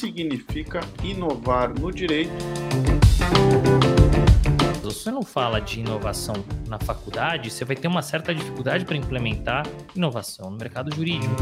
significa inovar no direito? Se você não fala de inovação na faculdade, você vai ter uma certa dificuldade para implementar inovação no mercado jurídico.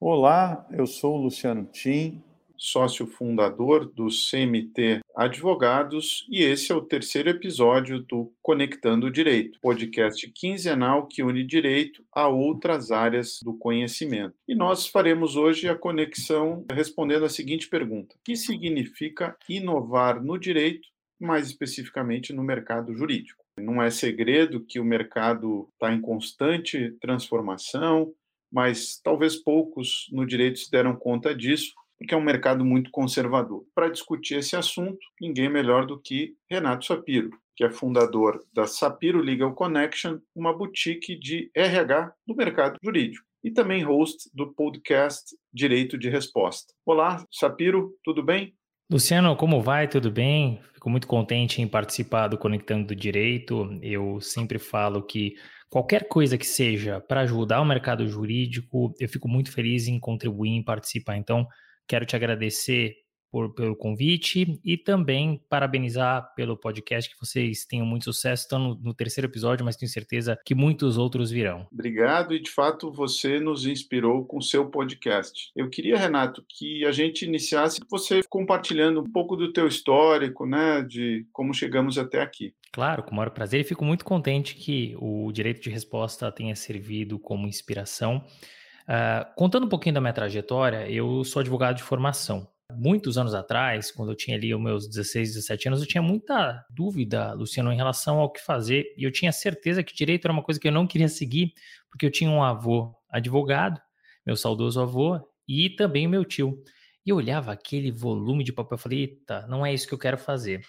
Olá, eu sou o Luciano Tim, sócio fundador do CMT Advogados, e esse é o terceiro episódio do Conectando o Direito, podcast quinzenal que une direito a outras áreas do conhecimento. E nós faremos hoje a conexão respondendo a seguinte pergunta: que significa inovar no direito, mais especificamente no mercado jurídico? Não é segredo que o mercado está em constante transformação, mas talvez poucos no direito se deram conta disso porque é um mercado muito conservador. Para discutir esse assunto, ninguém melhor do que Renato Sapiro, que é fundador da Sapiro Legal Connection, uma boutique de RH do mercado jurídico e também host do podcast Direito de Resposta. Olá, Sapiro, tudo bem? Luciano, como vai? Tudo bem? Fico muito contente em participar do Conectando do Direito. Eu sempre falo que qualquer coisa que seja para ajudar o mercado jurídico, eu fico muito feliz em contribuir, em participar. Então, Quero te agradecer por, pelo convite e também parabenizar pelo podcast, que vocês tenham muito sucesso. Estão no, no, terceiro episódio, mas tenho certeza que muitos outros virão. Obrigado e, de fato, você nos inspirou com seu podcast. Eu queria, Renato, que a gente iniciasse você compartilhando um pouco do teu histórico, né, de como chegamos até aqui. Claro, com o maior prazer e fico muito contente que o direito de resposta tenha servido como inspiração Uh, contando um pouquinho da minha trajetória, eu sou advogado de formação. Muitos anos atrás, quando eu tinha ali os meus 16, 17 anos, eu tinha muita dúvida, Luciano, em relação ao que fazer. E eu tinha certeza que direito era uma coisa que eu não queria seguir, porque eu tinha um avô advogado, meu saudoso avô, e também o meu tio. E eu olhava aquele volume de papel e falei, eita, não é isso que eu quero fazer.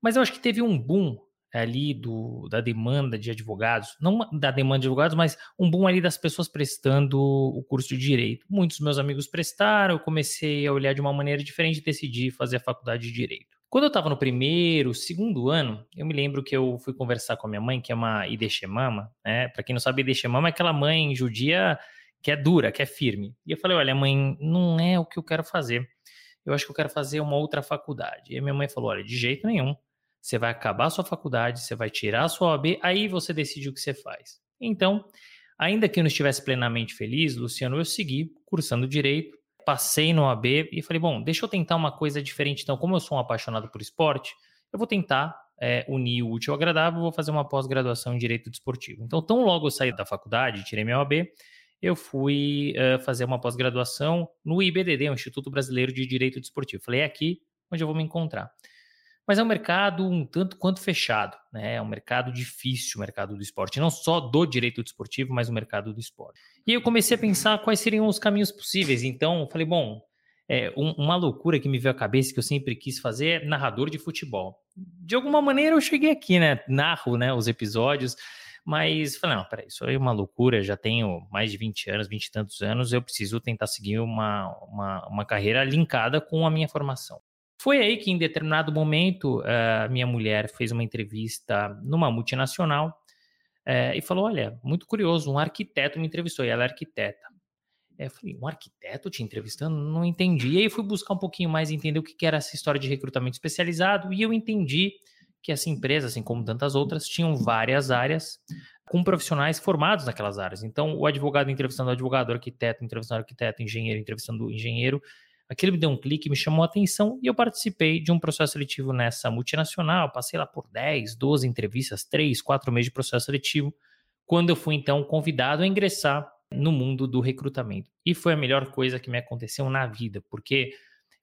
Mas eu acho que teve um boom ali do, da demanda de advogados, não da demanda de advogados, mas um boom ali das pessoas prestando o curso de direito. Muitos meus amigos prestaram, eu comecei a olhar de uma maneira diferente e decidi fazer a faculdade de direito. Quando eu estava no primeiro, segundo ano, eu me lembro que eu fui conversar com a minha mãe, que é uma Ideshemama, né? Para quem não sabe, Ideshemama é aquela mãe judia que é dura, que é firme. E eu falei, olha, mãe, não é o que eu quero fazer. Eu acho que eu quero fazer uma outra faculdade. E a minha mãe falou, olha, de jeito nenhum você vai acabar sua faculdade, você vai tirar a sua OAB, aí você decide o que você faz. Então, ainda que eu não estivesse plenamente feliz, Luciano, eu segui cursando direito, passei no OAB e falei, bom, deixa eu tentar uma coisa diferente. Então, como eu sou um apaixonado por esporte, eu vou tentar é, unir o útil ao agradável, vou fazer uma pós-graduação em Direito Desportivo. Então, tão logo eu saí da faculdade, tirei minha OAB, eu fui uh, fazer uma pós-graduação no IBDD, o Instituto Brasileiro de Direito Desportivo. Falei, é aqui onde eu vou me encontrar mas é um mercado um tanto quanto fechado, né? É um mercado difícil, o mercado do esporte, não só do direito desportivo, mas o mercado do esporte. E eu comecei a pensar quais seriam os caminhos possíveis. Então, falei, bom, é, um, uma loucura que me veio à cabeça que eu sempre quis fazer é narrador de futebol. De alguma maneira eu cheguei aqui, né? Narro, né, os episódios. Mas falei, não, peraí, isso aí é uma loucura, já tenho mais de 20 anos, 20 e tantos anos, eu preciso tentar seguir uma, uma, uma carreira linkada com a minha formação. Foi aí que, em determinado momento, a minha mulher fez uma entrevista numa multinacional uh, e falou: Olha, muito curioso, um arquiteto me entrevistou, e ela é arquiteta. Eu falei, um arquiteto te entrevistando? Não entendi. E aí fui buscar um pouquinho mais, entender o que era essa história de recrutamento especializado, e eu entendi que essa empresa, assim como tantas outras, tinham várias áreas com profissionais formados naquelas áreas. Então, o advogado entrevistando o advogado, o arquiteto entrevistando o arquiteto, engenheiro entrevistando o engenheiro, Aquilo me deu um clique, me chamou a atenção e eu participei de um processo seletivo nessa multinacional. Passei lá por 10, 12 entrevistas, 3, 4 meses de processo seletivo, quando eu fui então convidado a ingressar no mundo do recrutamento. E foi a melhor coisa que me aconteceu na vida, porque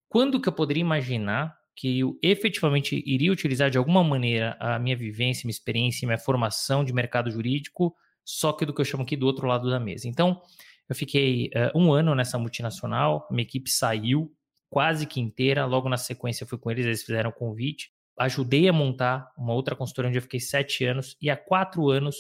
quando que eu poderia imaginar que eu efetivamente iria utilizar de alguma maneira a minha vivência, minha experiência, minha formação de mercado jurídico, só que do que eu chamo aqui do outro lado da mesa. Então, eu fiquei uh, um ano nessa multinacional, minha equipe saiu quase que inteira. Logo na sequência, eu fui com eles, eles fizeram o convite. Ajudei a montar uma outra consultoria onde eu fiquei sete anos, e há quatro anos,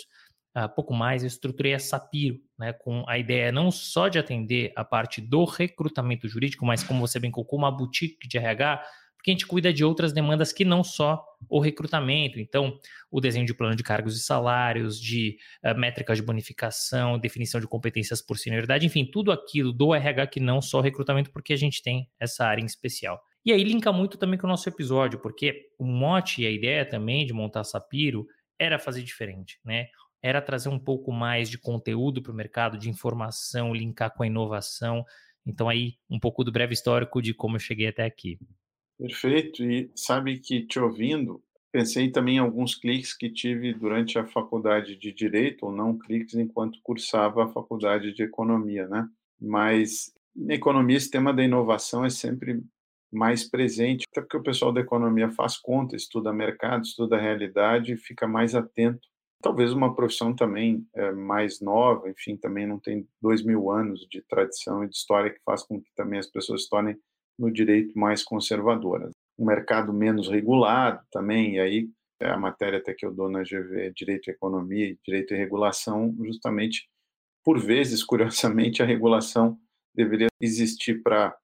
uh, pouco mais, eu estruturei a Sapiro, né, com a ideia não só de atender a parte do recrutamento jurídico, mas como você bem colocou, uma boutique de RH porque a gente cuida de outras demandas que não só o recrutamento. Então, o desenho de plano de cargos e salários, de uh, métricas de bonificação, definição de competências por senioridade, enfim, tudo aquilo do RH que não só o recrutamento, porque a gente tem essa área em especial. E aí linka muito também com o nosso episódio, porque o mote e a ideia também de montar Sapiro era fazer diferente, né? Era trazer um pouco mais de conteúdo para o mercado, de informação, linkar com a inovação. Então aí um pouco do breve histórico de como eu cheguei até aqui. Perfeito. E sabe que te ouvindo, pensei também em alguns cliques que tive durante a faculdade de direito ou não cliques enquanto cursava a faculdade de economia, né? Mas na economia esse tema da inovação é sempre mais presente, até porque o pessoal da economia faz conta, estuda mercado, estuda realidade e fica mais atento. Talvez uma profissão também é, mais nova, enfim, também não tem dois mil anos de tradição e de história que faz com que também as pessoas se tornem no direito mais conservadoras. Um mercado menos regulado também, e aí é a matéria até que eu dou na GV, Direito e Economia e Direito e Regulação, justamente, por vezes, curiosamente, a regulação deveria existir para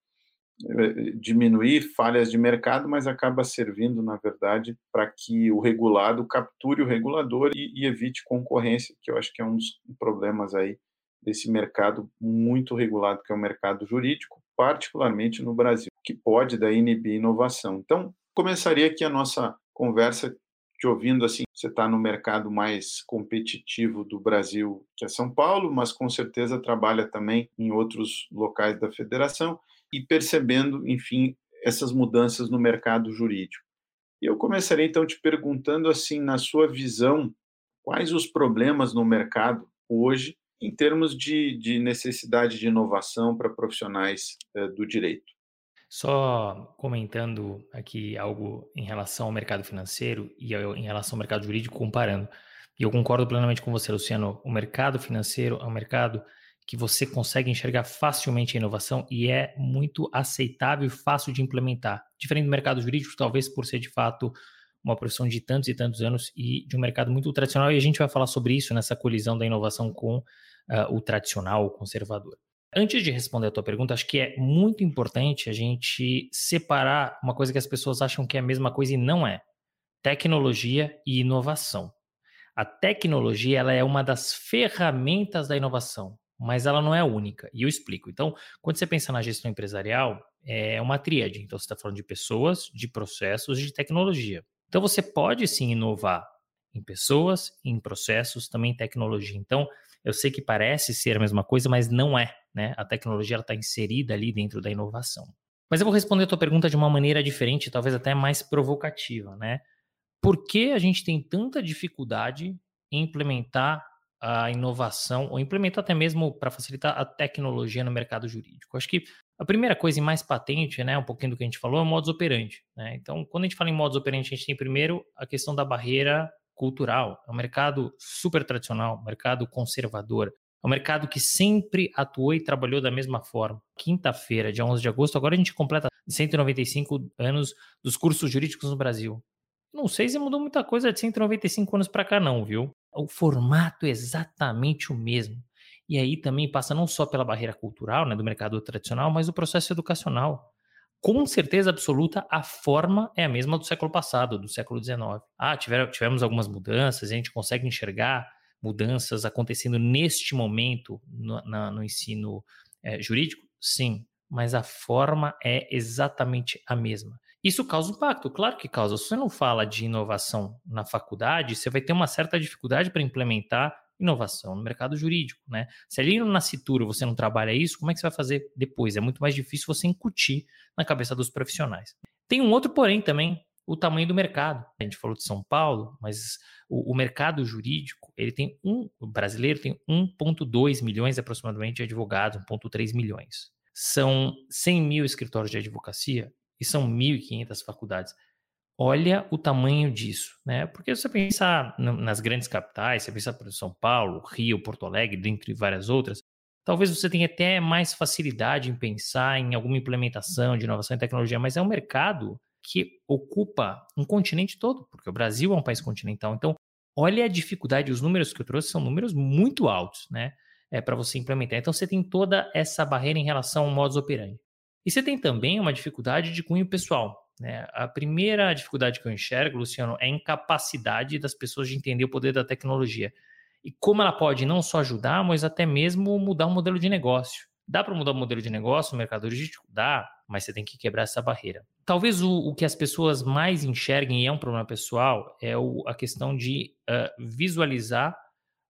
eh, diminuir falhas de mercado, mas acaba servindo, na verdade, para que o regulado capture o regulador e, e, evite concorrência, que eu acho que é um dos problemas aí desse mercado muito regulado, que é o mercado jurídico, particularmente no Brasil, que pode daí inibir inovação. Então, começaria aqui a nossa conversa te ouvindo assim, você está no mercado mais competitivo do Brasil, que é São Paulo, mas com certeza trabalha também em outros locais da federação e percebendo, enfim, essas mudanças no mercado jurídico. E eu começaria então te perguntando assim, na sua visão, quais os problemas no mercado hoje em termos de, de necessidade de inovação para profissionais eh, do direito? Só comentando aqui algo em relação ao mercado financeiro e em relação ao mercado jurídico, comparando. E eu concordo plenamente com você, Luciano. O mercado financeiro é um mercado que você consegue enxergar facilmente a inovação e é muito aceitável e fácil de implementar. Diferente do mercado jurídico, talvez por ser de fato uma profissão de tantos e tantos anos e de um mercado muito tradicional, e a gente vai falar sobre isso nessa colisão da inovação com uh, o tradicional, o conservador. Antes de responder a tua pergunta, acho que é muito importante a gente separar uma coisa que as pessoas acham que é a mesma coisa e não é: tecnologia e inovação. A tecnologia ela é uma das ferramentas da inovação mas ela não é a única. E eu explico. Então, quando você pensa na gestão empresarial, é uma tríade. Então, você está falando de pessoas, de processos de tecnologia. Então, você pode sim inovar em pessoas, em processos, também em tecnologia. Então, eu sei que parece ser a mesma coisa, mas não é. Né? A tecnologia está inserida ali dentro da inovação. Mas eu vou responder a tua pergunta de uma maneira diferente, talvez até mais provocativa. Né? Por que a gente tem tanta dificuldade em implementar a inovação ou implementar até mesmo para facilitar a tecnologia no mercado jurídico. Acho que a primeira coisa e mais patente, né, um pouquinho do que a gente falou, é o modus operandi. Né? Então, quando a gente fala em modus operandi, a gente tem primeiro a questão da barreira cultural. É um mercado super tradicional, mercado conservador. É um mercado que sempre atuou e trabalhou da mesma forma. Quinta-feira, dia 11 de agosto, agora a gente completa 195 anos dos cursos jurídicos no Brasil. Não sei se mudou muita coisa de 195 anos para cá não, viu? O formato é exatamente o mesmo. E aí também passa não só pela barreira cultural, né, do mercado tradicional, mas do processo educacional. Com certeza absoluta, a forma é a mesma do século passado, do século XIX. Ah, tiveram, tivemos algumas mudanças, a gente consegue enxergar mudanças acontecendo neste momento no, na, no ensino é, jurídico? Sim, mas a forma é exatamente a mesma. Isso causa impacto, claro que causa. Se você não fala de inovação na faculdade, você vai ter uma certa dificuldade para implementar inovação no mercado jurídico, né? Se ali no Nascituro você não trabalha isso, como é que você vai fazer depois? É muito mais difícil você incutir na cabeça dos profissionais. Tem um outro porém também, o tamanho do mercado. A gente falou de São Paulo, mas o, o mercado jurídico, ele tem um, o brasileiro tem 1,2 milhões aproximadamente de advogados, 1,3 milhões. São 100 mil escritórios de advocacia e são 1.500 faculdades. Olha o tamanho disso, né? Porque você pensar nas grandes capitais, você pensar por São Paulo, Rio, Porto Alegre, dentre várias outras, talvez você tenha até mais facilidade em pensar em alguma implementação de inovação e tecnologia, mas é um mercado que ocupa um continente todo, porque o Brasil é um país continental. Então, olha a dificuldade, os números que eu trouxe são números muito altos, né? É, para você implementar. Então, você tem toda essa barreira em relação ao modus operandi. E você tem também uma dificuldade de cunho pessoal. Né? A primeira dificuldade que eu enxergo, Luciano, é a incapacidade das pessoas de entender o poder da tecnologia. E como ela pode não só ajudar, mas até mesmo mudar o modelo de negócio. Dá para mudar o modelo de negócio no mercado jurídico? Dá, mas você tem que quebrar essa barreira. Talvez o, o que as pessoas mais enxerguem, e é um problema pessoal, é o, a questão de uh, visualizar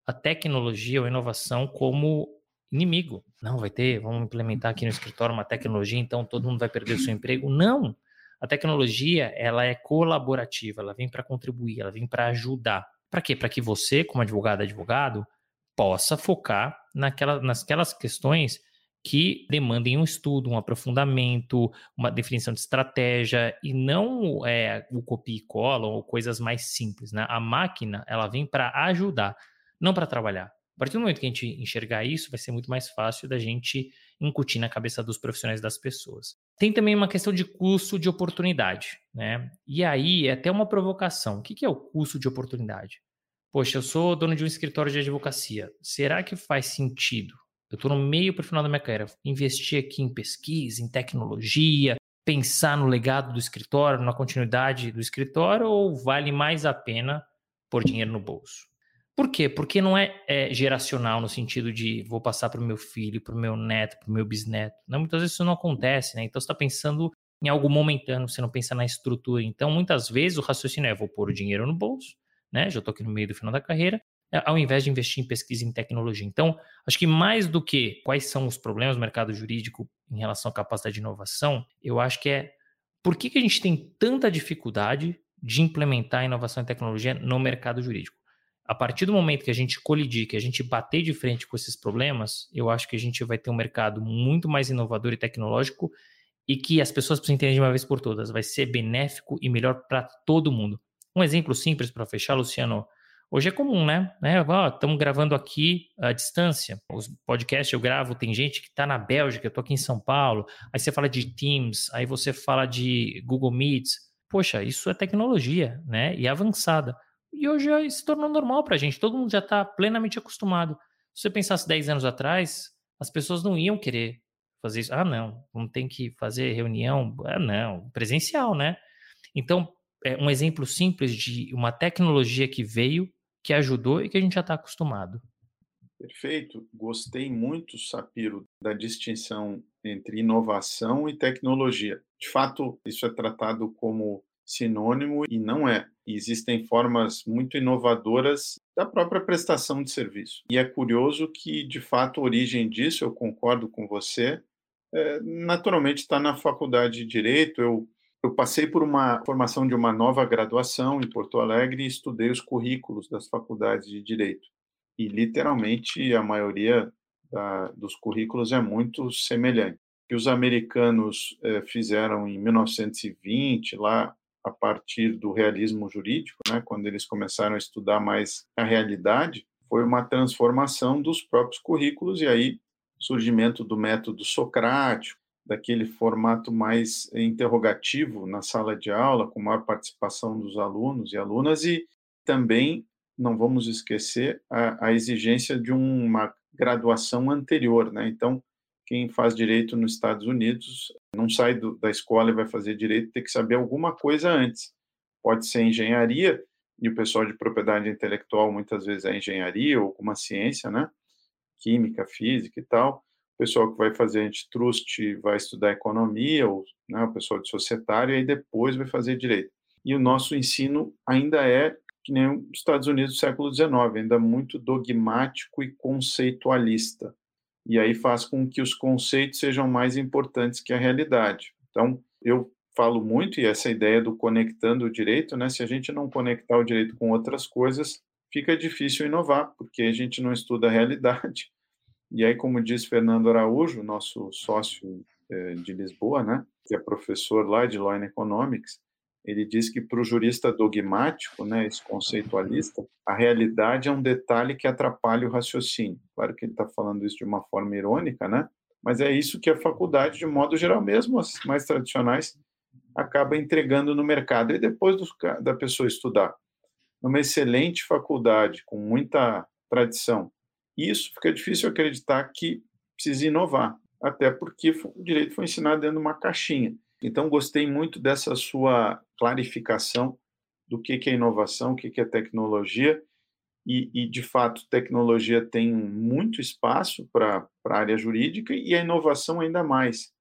a tecnologia ou a inovação como inimigo. Não, vai ter, vamos implementar aqui no escritório uma tecnologia, então todo mundo vai perder o seu emprego. Não! A tecnologia, ela é colaborativa, ela vem para contribuir, ela vem para ajudar. Para quê? Para que você, como advogado, advogado, possa focar naquela, nasquelas questões que demandem um estudo, um aprofundamento, uma definição de estratégia e não é, o copia e cola ou coisas mais simples. Né? A máquina ela vem para ajudar, não para trabalhar. A partir do momento que a gente enxergar isso, vai ser muito mais fácil da gente incutir na cabeça dos profissionais das pessoas. Tem também uma questão de custo de oportunidade, né? E aí é até uma provocação. O que é o custo de oportunidade? Poxa, eu sou dono de um escritório de advocacia. Será que faz sentido? Eu estou no meio para o final da minha carreira. Investir aqui em pesquisa, em tecnologia, pensar no legado do escritório, na continuidade do escritório, ou vale mais a pena pôr dinheiro no bolso? Por quê? Porque não é, é geracional no sentido de vou passar para o meu filho, para o meu neto, para o meu bisneto. Não, muitas vezes isso não acontece, né? Então você está pensando em algo momentâneo, você não pensa na estrutura. Então, muitas vezes o raciocínio é vou pôr o dinheiro no bolso, né? Já estou aqui no meio do final da carreira, é, ao invés de investir em pesquisa em tecnologia. Então, acho que mais do que quais são os problemas do mercado jurídico em relação à capacidade de inovação, eu acho que é por que, que a gente tem tanta dificuldade de implementar inovação e tecnologia no mercado jurídico a partir do momento que a gente colidir, que a gente bater de frente com esses problemas, eu acho que a gente vai ter um mercado muito mais inovador e tecnológico e que as pessoas precisam entender de uma vez por todas. Vai ser benéfico e melhor para todo mundo. Um exemplo simples para fechar, Luciano. Hoje é comum, né? Estamos né? gravando aqui à distância. Os podcasts eu gravo, tem gente que está na Bélgica, eu estou aqui em São Paulo. Aí você fala de Teams, aí você fala de Google Meets. Poxa, isso é tecnologia, né? E avançada. E hoje se tornou normal para a gente, todo mundo já está plenamente acostumado. Se você pensasse 10 anos atrás, as pessoas não iam querer fazer isso. Ah, não, não tem que fazer reunião. Ah, não, presencial, né? Então, é um exemplo simples de uma tecnologia que veio, que ajudou e que a gente já está acostumado. Perfeito. Gostei muito, Sapiro, da distinção entre inovação e tecnologia. De fato, isso é tratado como sinônimo e não é. existem formas muito inovadoras da própria prestação de serviço. E é curioso que, de fato, a origem disso, eu concordo com você, é, naturalmente está na faculdade de Direito. Eu, eu passei por uma formação de uma nova graduação em Porto Alegre e estudei os currículos das faculdades de Direito. E, literalmente, a maioria da, dos currículos é muito semelhante. Que os americanos é, fizeram em 1920, lá a partir do realismo jurídico, né, quando eles começaram a estudar mais a realidade, foi uma transformação dos próprios currículos e aí surgimento do método socrático, daquele formato mais interrogativo na sala de aula, com maior participação dos alunos e alunas e também não vamos esquecer a, a exigência de uma graduação anterior, né? Então, quem faz direito nos Estados Unidos não sai do, da escola e vai fazer direito, tem que saber alguma coisa antes. Pode ser engenharia, e o pessoal de propriedade intelectual muitas vezes é engenharia ou alguma ciência, né? Química, física e tal. O pessoal que vai fazer antitrust vai estudar economia, ou né, o pessoal de societário, e aí depois vai fazer direito. E o nosso ensino ainda é que nem os Estados Unidos do século XIX, ainda muito dogmático e conceitualista e aí faz com que os conceitos sejam mais importantes que a realidade. Então, eu falo muito, e essa ideia do conectando o direito, né? Se a gente não conectar o direito com outras coisas, fica difícil inovar, porque a gente não estuda a realidade. E aí, como diz Fernando Araújo, nosso sócio é, de Lisboa, né? Que é professor lá de Law and Economics, ele diz que para o jurista dogmático, né, esse conceitualista, a realidade é um detalhe que atrapalha o raciocínio. Claro que ele está falando isso de uma forma irônica, né? Mas é isso que a faculdade, de modo geral, mesmo as mais tradicionais, acaba entregando no mercado. E depois do, da pessoa estudar numa excelente faculdade, com muita tradição, isso fica difícil acreditar que precisa inovar, até porque o direito foi ensinado dentro de uma caixinha. Então, gostei muito dessa sua clarificação do que é inovação, o que é tecnologia, e, e de fato, tecnologia tem muito espaço para a área jurídica e a inovação ainda mais.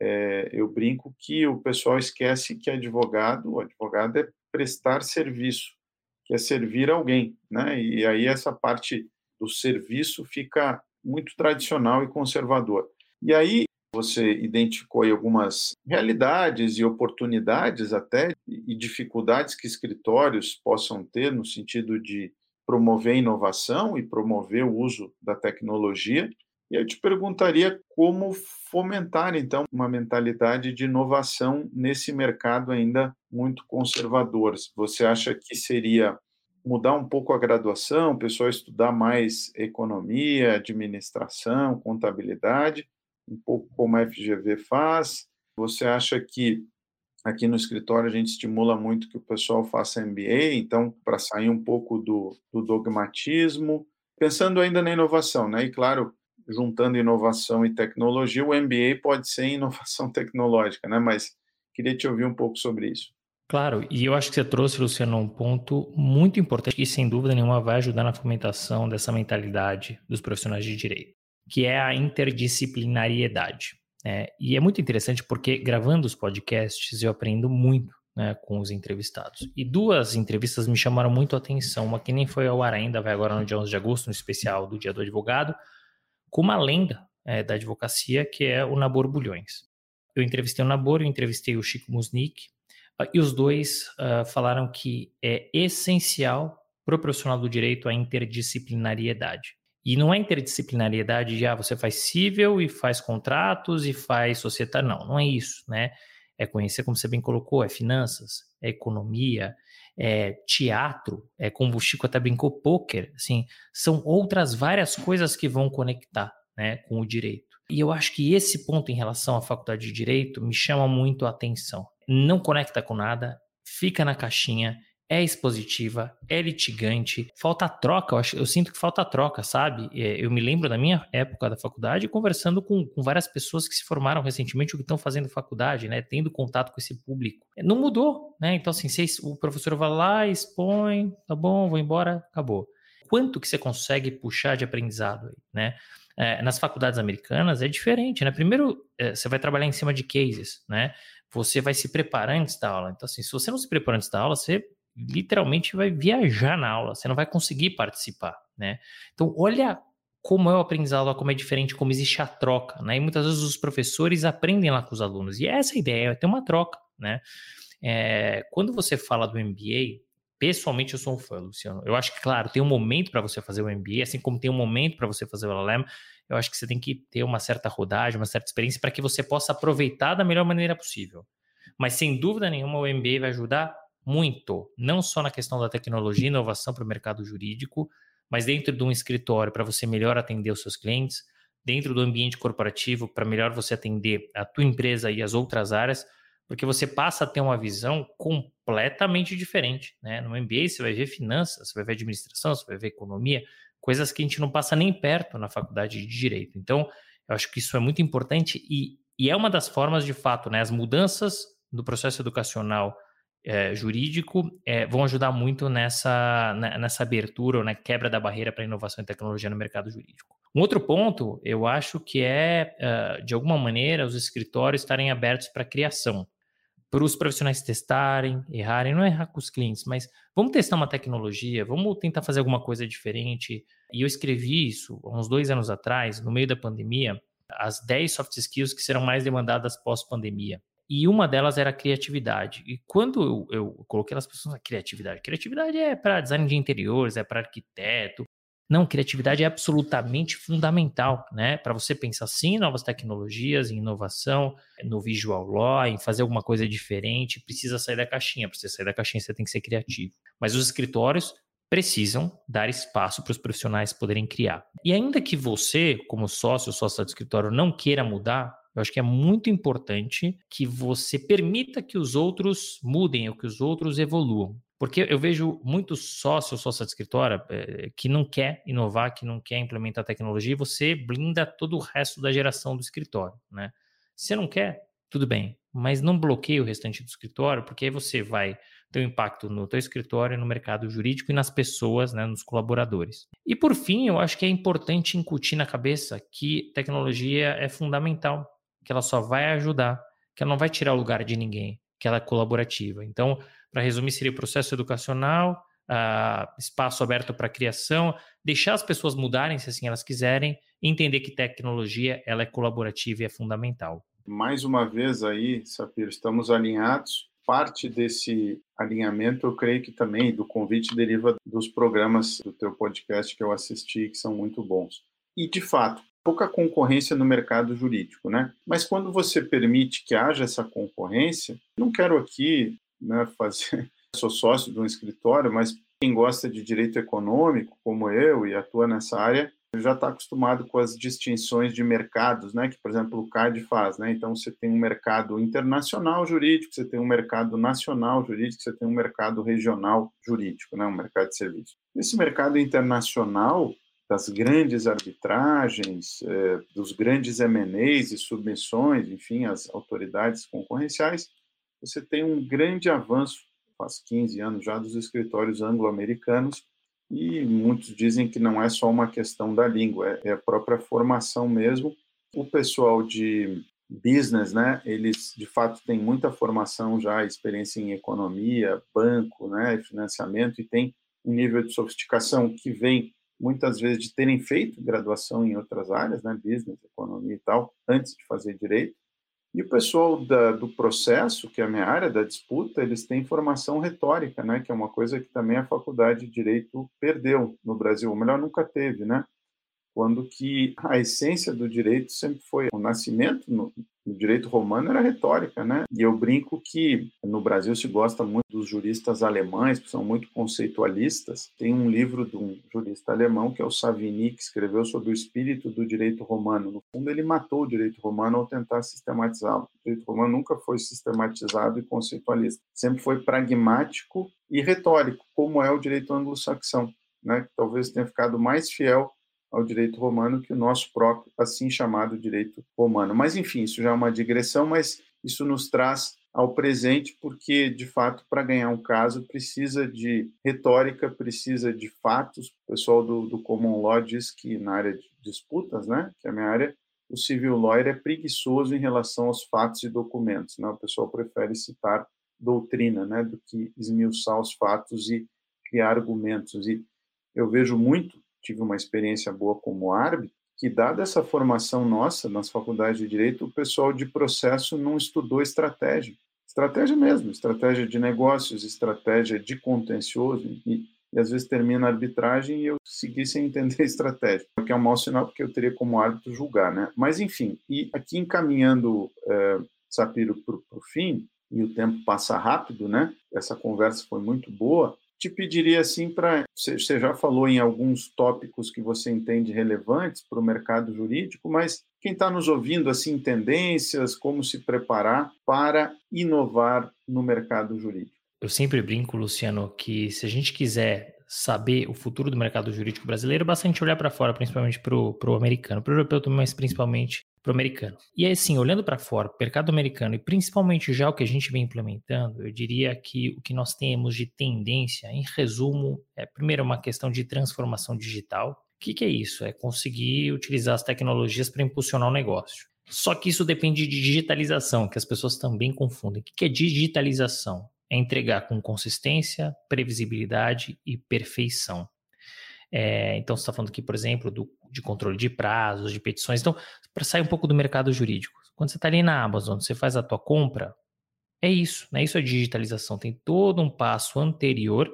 É, eu brinco que o pessoal esquece que advogado, o advogado é prestar serviço, que é servir alguém, né? E aí essa parte do serviço fica muito tradicional e conservador. E aí você identificou algumas realidades e oportunidades até e dificuldades que escritórios possam ter no sentido de promover inovação e promover o uso da tecnologia. E eu te perguntaria como fomentar, então, uma mentalidade de inovação nesse mercado ainda muito conservador. Você acha que seria mudar um pouco a graduação, o pessoal estudar mais economia, administração, contabilidade, um pouco como a FGV faz? Você acha que aqui no escritório a gente estimula muito que o pessoal faça MBA, então, para sair um pouco do, do dogmatismo, pensando ainda na inovação, né? E claro, juntando inovação e tecnologia, o MBA pode ser inovação tecnológica, né? Mas queria te ouvir um pouco sobre isso. Claro, e eu acho que você trouxe, Luciano, um ponto muito importante que, sem dúvida nenhuma, vai ajudar na fomentação dessa mentalidade dos profissionais de direito, que é a interdisciplinariedade. É, e é muito interessante porque, gravando os podcasts, eu aprendo muito né, com os entrevistados. E duas entrevistas me chamaram muito a atenção. Uma que nem foi ao ar ainda, vai agora no dia 11 de agosto, no especial do Dia do Advogado, com uma lenda é, da advocacia, que é o Nabor Bulhões. Eu entrevistei o Nabor, eu entrevistei o Chico Musnick, ah, e os dois uh, falaram que é essencial para o profissional do direito a interdisciplinariedade. E não é interdisciplinariedade de, ah, você faz civil e faz contratos e faz societário. Não, não é isso, né? É conhecer, como você bem colocou, é finanças, é economia, é teatro, é como o Chico até brincou, poker, assim, são outras várias coisas que vão conectar, né, com o direito. E eu acho que esse ponto em relação à faculdade de direito me chama muito a atenção não conecta com nada, fica na caixinha, é expositiva, é litigante, falta troca, eu, acho, eu sinto que falta troca, sabe? É, eu me lembro da minha época da faculdade conversando com, com várias pessoas que se formaram recentemente ou que estão fazendo faculdade, né? Tendo contato com esse público. Não mudou, né? Então, assim, vocês, o professor vai lá, expõe, tá bom, vou embora, acabou. Quanto que você consegue puxar de aprendizado aí, né? É, nas faculdades americanas é diferente, né? Primeiro, é, você vai trabalhar em cima de cases, né? você vai se preparar antes da aula. Então, assim, se você não se prepara antes da aula, você literalmente vai viajar na aula, você não vai conseguir participar, né? Então, olha como é o aprendizado, como é diferente, como existe a troca, né? E muitas vezes os professores aprendem lá com os alunos, e essa é a ideia, é ter uma troca, né? É, quando você fala do MBA, pessoalmente eu sou um fã, Luciano. Eu acho que, claro, tem um momento para você fazer o MBA, assim como tem um momento para você fazer o LLM, eu acho que você tem que ter uma certa rodagem, uma certa experiência para que você possa aproveitar da melhor maneira possível. Mas sem dúvida nenhuma o MBA vai ajudar muito, não só na questão da tecnologia e inovação para o mercado jurídico, mas dentro de um escritório para você melhor atender os seus clientes, dentro do ambiente corporativo para melhor você atender a tua empresa e as outras áreas, porque você passa a ter uma visão completamente diferente, né? No MBA você vai ver finanças, você vai ver administração, você vai ver economia, coisas que a gente não passa nem perto na faculdade de direito. Então, eu acho que isso é muito importante e, e é uma das formas, de fato, né? As mudanças do processo educacional é, jurídico é, vão ajudar muito nessa, né, nessa abertura ou na quebra da barreira para inovação e tecnologia no mercado jurídico. Um outro ponto, eu acho que é, uh, de alguma maneira, os escritórios estarem abertos para criação para os profissionais testarem, errarem, não é errar com os clientes, mas vamos testar uma tecnologia, vamos tentar fazer alguma coisa diferente. E eu escrevi isso há uns dois anos atrás, no meio da pandemia, as 10 soft skills que serão mais demandadas pós-pandemia. E uma delas era a criatividade. E quando eu, eu coloquei as pessoas na criatividade, criatividade é para design de interiores, é para arquiteto, não, criatividade é absolutamente fundamental, né? Para você pensar sim em novas tecnologias, em inovação, no visual law, em fazer alguma coisa diferente, precisa sair da caixinha. Para você sair da caixinha, você tem que ser criativo. Mas os escritórios precisam dar espaço para os profissionais poderem criar. E ainda que você, como sócio, sócio do escritório, não queira mudar, eu acho que é muito importante que você permita que os outros mudem ou que os outros evoluam. Porque eu vejo muitos sócios, sócio de escritório, é, que não quer inovar, que não quer implementar tecnologia, e você blinda todo o resto da geração do escritório, né? Se você não quer, tudo bem, mas não bloqueie o restante do escritório, porque aí você vai ter um impacto no teu escritório, no mercado jurídico e nas pessoas, né, nos colaboradores. E por fim, eu acho que é importante incutir na cabeça que tecnologia é fundamental, que ela só vai ajudar, que ela não vai tirar o lugar de ninguém, que ela é colaborativa. Então, para resumir, seria processo educacional, uh, espaço aberto para criação, deixar as pessoas mudarem se assim elas quiserem, entender que tecnologia ela é colaborativa e é fundamental. Mais uma vez aí, Sapir, estamos alinhados. Parte desse alinhamento, eu creio que também do convite deriva dos programas do teu podcast que eu assisti, que são muito bons. E, de fato, pouca concorrência no mercado jurídico, né? Mas quando você permite que haja essa concorrência, não quero aqui né, fazer. Sou sócio de um escritório, mas quem gosta de direito econômico, como eu, e atua nessa área, já está acostumado com as distinções de mercados, né, que, por exemplo, o CAD faz. Né? Então, você tem um mercado internacional jurídico, você tem um mercado nacional jurídico, você tem um mercado regional jurídico, né, um mercado de serviço. Esse mercado internacional, das grandes arbitragens, eh, dos grandes MNEs e submissões, enfim, as autoridades concorrenciais, você tem um grande avanço, faz 15 anos já, dos escritórios anglo-americanos, e muitos dizem que não é só uma questão da língua, é, a própria formação mesmo. O pessoal de business, né, eles de fato têm muita formação já, experiência em economia, banco, né, financiamento, e tem um nível de sofisticação que vem muitas vezes de terem feito graduação em outras áreas, né, business, economia e tal, antes de fazer direito. E o pessoal da, do processo, que é a minha área da disputa, eles têm formação retórica, né, que é uma coisa que também a faculdade de direito perdeu no Brasil, ou melhor, nunca teve, né? Quando que a essência do direito sempre foi o nascimento no, direito romano era retórica, né? E eu brinco que no Brasil se gosta muito dos juristas alemães, que são muito conceitualistas. Tem um livro de um jurista alemão, que é o Savigny, que escreveu sobre o espírito do direito romano. No fundo, ele matou o direito romano ao tentar sistematizá-lo. O direito romano nunca foi sistematizado e conceitualista. Sempre foi pragmático e retórico, como é o direito anglo-saxão, né? Que talvez tenha ficado mais fiel ao direito romano que o nosso próprio, assim chamado direito romano. Mas, enfim, isso já é uma digressão, mas isso nos traz ao presente, porque, de fato, para ganhar um caso, precisa de retórica, precisa de fatos. O pessoal do, do Common Law diz que, na área de disputas, né, que é a minha área, o civil lawyer é preguiçoso em relação aos fatos e documentos. Né? O pessoal prefere citar doutrina né, do que esmiuçar os fatos e criar argumentos. E eu vejo muito tive uma experiência boa como árbitro, que dada essa formação nossa nas faculdades de direito, o pessoal de processo não estudou estratégia. Estratégia mesmo, estratégia de negócios, estratégia de contencioso, e, e às vezes termina a arbitragem e eu segui sem entender a estratégia, o que é um mau sinal porque eu teria como árbitro julgar, né? Mas enfim, e aqui encaminhando é, Sapiro para o fim, e o tempo passa rápido, né? Essa conversa foi muito boa te pediria assim para. Você já falou em alguns tópicos que você entende relevantes para o mercado jurídico, mas quem está nos ouvindo, assim, tendências, como se preparar para inovar no mercado jurídico? Eu sempre brinco, Luciano, que se a gente quiser saber o futuro do mercado jurídico brasileiro, é bastante olhar para fora, principalmente para o americano, para o europeu também, mas principalmente para o americano. E aí, assim, olhando para fora, mercado americano, e principalmente já o que a gente vem implementando, eu diria que o que nós temos de tendência, em resumo, é primeiro uma questão de transformação digital. O que, que é isso? É conseguir utilizar as tecnologias para impulsionar o negócio. Só que isso depende de digitalização, que as pessoas também confundem. O que é digitalização? É entregar com consistência, previsibilidade e perfeição. É, então, você está falando aqui, por exemplo, do, de controle de prazos, de petições. Então, para sair um pouco do mercado jurídico, quando você está ali na Amazon, você faz a tua compra, é isso, né? Isso é digitalização. Tem todo um passo anterior,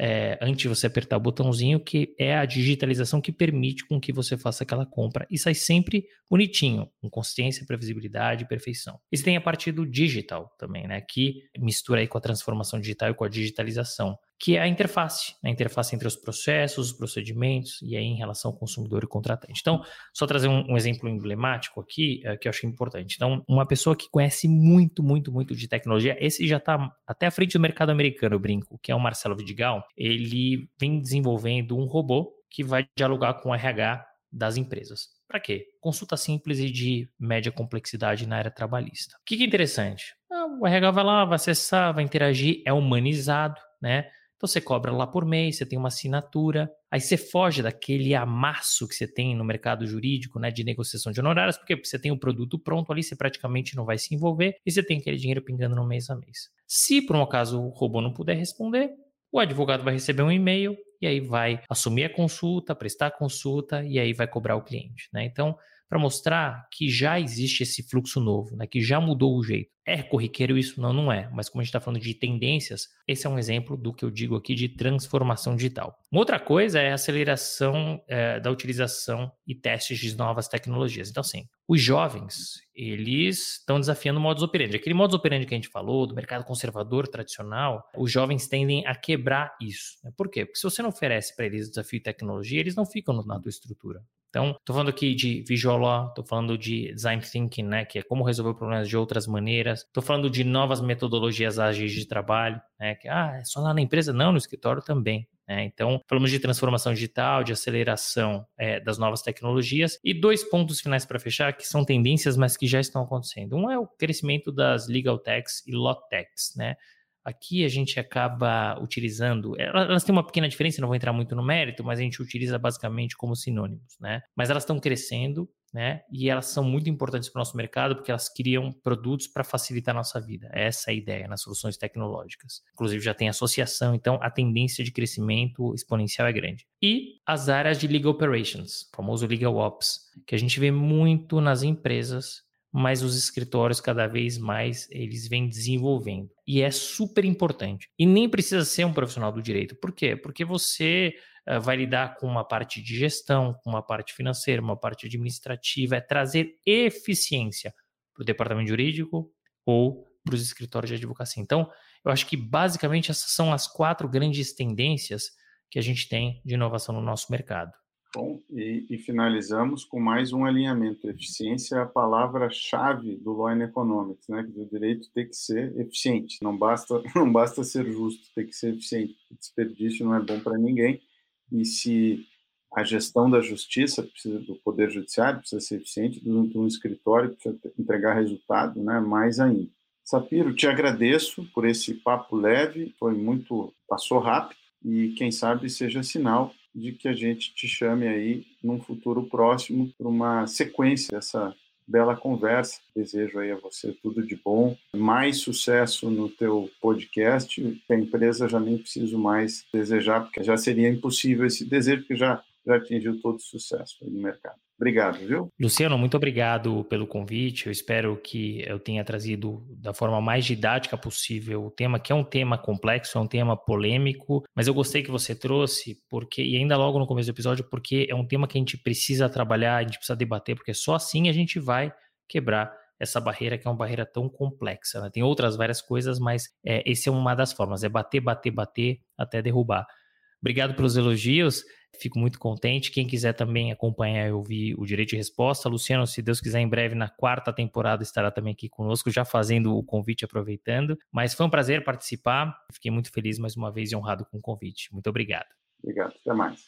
é, antes de você apertar o botãozinho, que é a digitalização que permite com que você faça aquela compra e sai sempre bonitinho, com consistência, previsibilidade e perfeição. E você tem a parte do digital também, né? Que mistura aí com a transformação digital e com a digitalização que é a interface, a interface entre os processos, os procedimentos e aí em relação ao consumidor e contratante. Então, só trazer um, um exemplo emblemático aqui é, que eu achei importante. Então, uma pessoa que conhece muito, muito, muito de tecnologia, esse já está até à frente do mercado americano, eu brinco, que é o Marcelo Vidigal, ele vem desenvolvendo um robô que vai dialogar com o RH das empresas. Para quê? Consulta simples e de média complexidade na área trabalhista. O que, que é interessante? Ah, o RH vai lá, vai acessar, vai interagir, é humanizado, né? Então você cobra lá por mês, você tem uma assinatura, aí você foge daquele amasso que você tem no mercado jurídico, né, de negociação de honorários, porque você tem o produto pronto ali, você praticamente não vai se envolver e você tem aquele dinheiro pingando no mês a mês. Se por um acaso o robô não puder responder, o advogado vai receber um e-mail e aí vai assumir a consulta, prestar a consulta e aí vai cobrar o cliente. Né? Então, para mostrar que já existe esse fluxo novo, né? que já mudou o jeito. É corriqueiro isso? Não, não é. Mas como a gente está falando de tendências, esse é um exemplo do que eu digo aqui de transformação digital. Uma outra coisa é a aceleração é, da utilização e testes de novas tecnologias. Então, assim, os jovens, eles estão desafiando o modus operandi. Aquele modus operandi que a gente falou, do mercado conservador tradicional, os jovens tendem a quebrar isso. Né? Por quê? Porque se você não oferece para eles desafio e tecnologia, eles não ficam na tua estrutura. Então, estou falando aqui de visual law, estou falando de design thinking, né, que é como resolver problemas de outras maneiras. Estou falando de novas metodologias ágeis de trabalho, né, que ah, é só lá na empresa, não, no escritório também. Né? Então, falamos de transformação digital, de aceleração é, das novas tecnologias e dois pontos finais para fechar que são tendências, mas que já estão acontecendo. Um é o crescimento das legal techs e law techs, né? Aqui a gente acaba utilizando, elas têm uma pequena diferença, não vou entrar muito no mérito, mas a gente utiliza basicamente como sinônimos, né? Mas elas estão crescendo, né? E elas são muito importantes para o nosso mercado porque elas criam produtos para facilitar a nossa vida. Essa é a ideia nas soluções tecnológicas. Inclusive já tem associação, então a tendência de crescimento exponencial é grande. E as áreas de legal operations, famoso legal ops, que a gente vê muito nas empresas mas os escritórios cada vez mais eles vêm desenvolvendo. E é super importante. E nem precisa ser um profissional do direito. Por quê? Porque você uh, vai lidar com uma parte de gestão, com uma parte financeira, uma parte administrativa, é trazer eficiência para o departamento jurídico ou para os escritórios de advocacia. Então, eu acho que basicamente essas são as quatro grandes tendências que a gente tem de inovação no nosso mercado. Bom, e, e, finalizamos com mais um alinhamento. Eficiência é a palavra-chave do Law and Economics, né? Que o direito tem que ser eficiente. Não basta, não basta ser justo, tem que ser eficiente. Desperdício não é bom para ninguém. E se a gestão da justiça precisa do poder judiciário precisa ser eficiente, do, do escritório precisa entregar resultado, né? Mais ainda. Sapiro, te agradeço por esse papo leve. Foi muito, passou rápido e quem sabe seja sinal de que a gente te chame aí num futuro próximo para uma sequência dessa bela conversa. Desejo aí a você tudo de bom, mais sucesso no teu podcast. A empresa já nem preciso mais desejar, porque já seria impossível esse desejo, porque já já atingiu todo o sucesso no mercado. Obrigado, viu? Luciano, muito obrigado pelo convite. Eu espero que eu tenha trazido da forma mais didática possível o tema, que é um tema complexo, é um tema polêmico, mas eu gostei que você trouxe, porque, e ainda logo no começo do episódio, porque é um tema que a gente precisa trabalhar, a gente precisa debater, porque só assim a gente vai quebrar essa barreira que é uma barreira tão complexa. Né? Tem outras várias coisas, mas é, esse é uma das formas, é bater, bater, bater até derrubar. Obrigado pelos elogios. Fico muito contente. Quem quiser também acompanhar e ouvir o Direito de Resposta, Luciano, se Deus quiser, em breve, na quarta temporada, estará também aqui conosco, já fazendo o convite, aproveitando. Mas foi um prazer participar. Fiquei muito feliz mais uma vez e honrado com o convite. Muito obrigado. Obrigado. Até mais.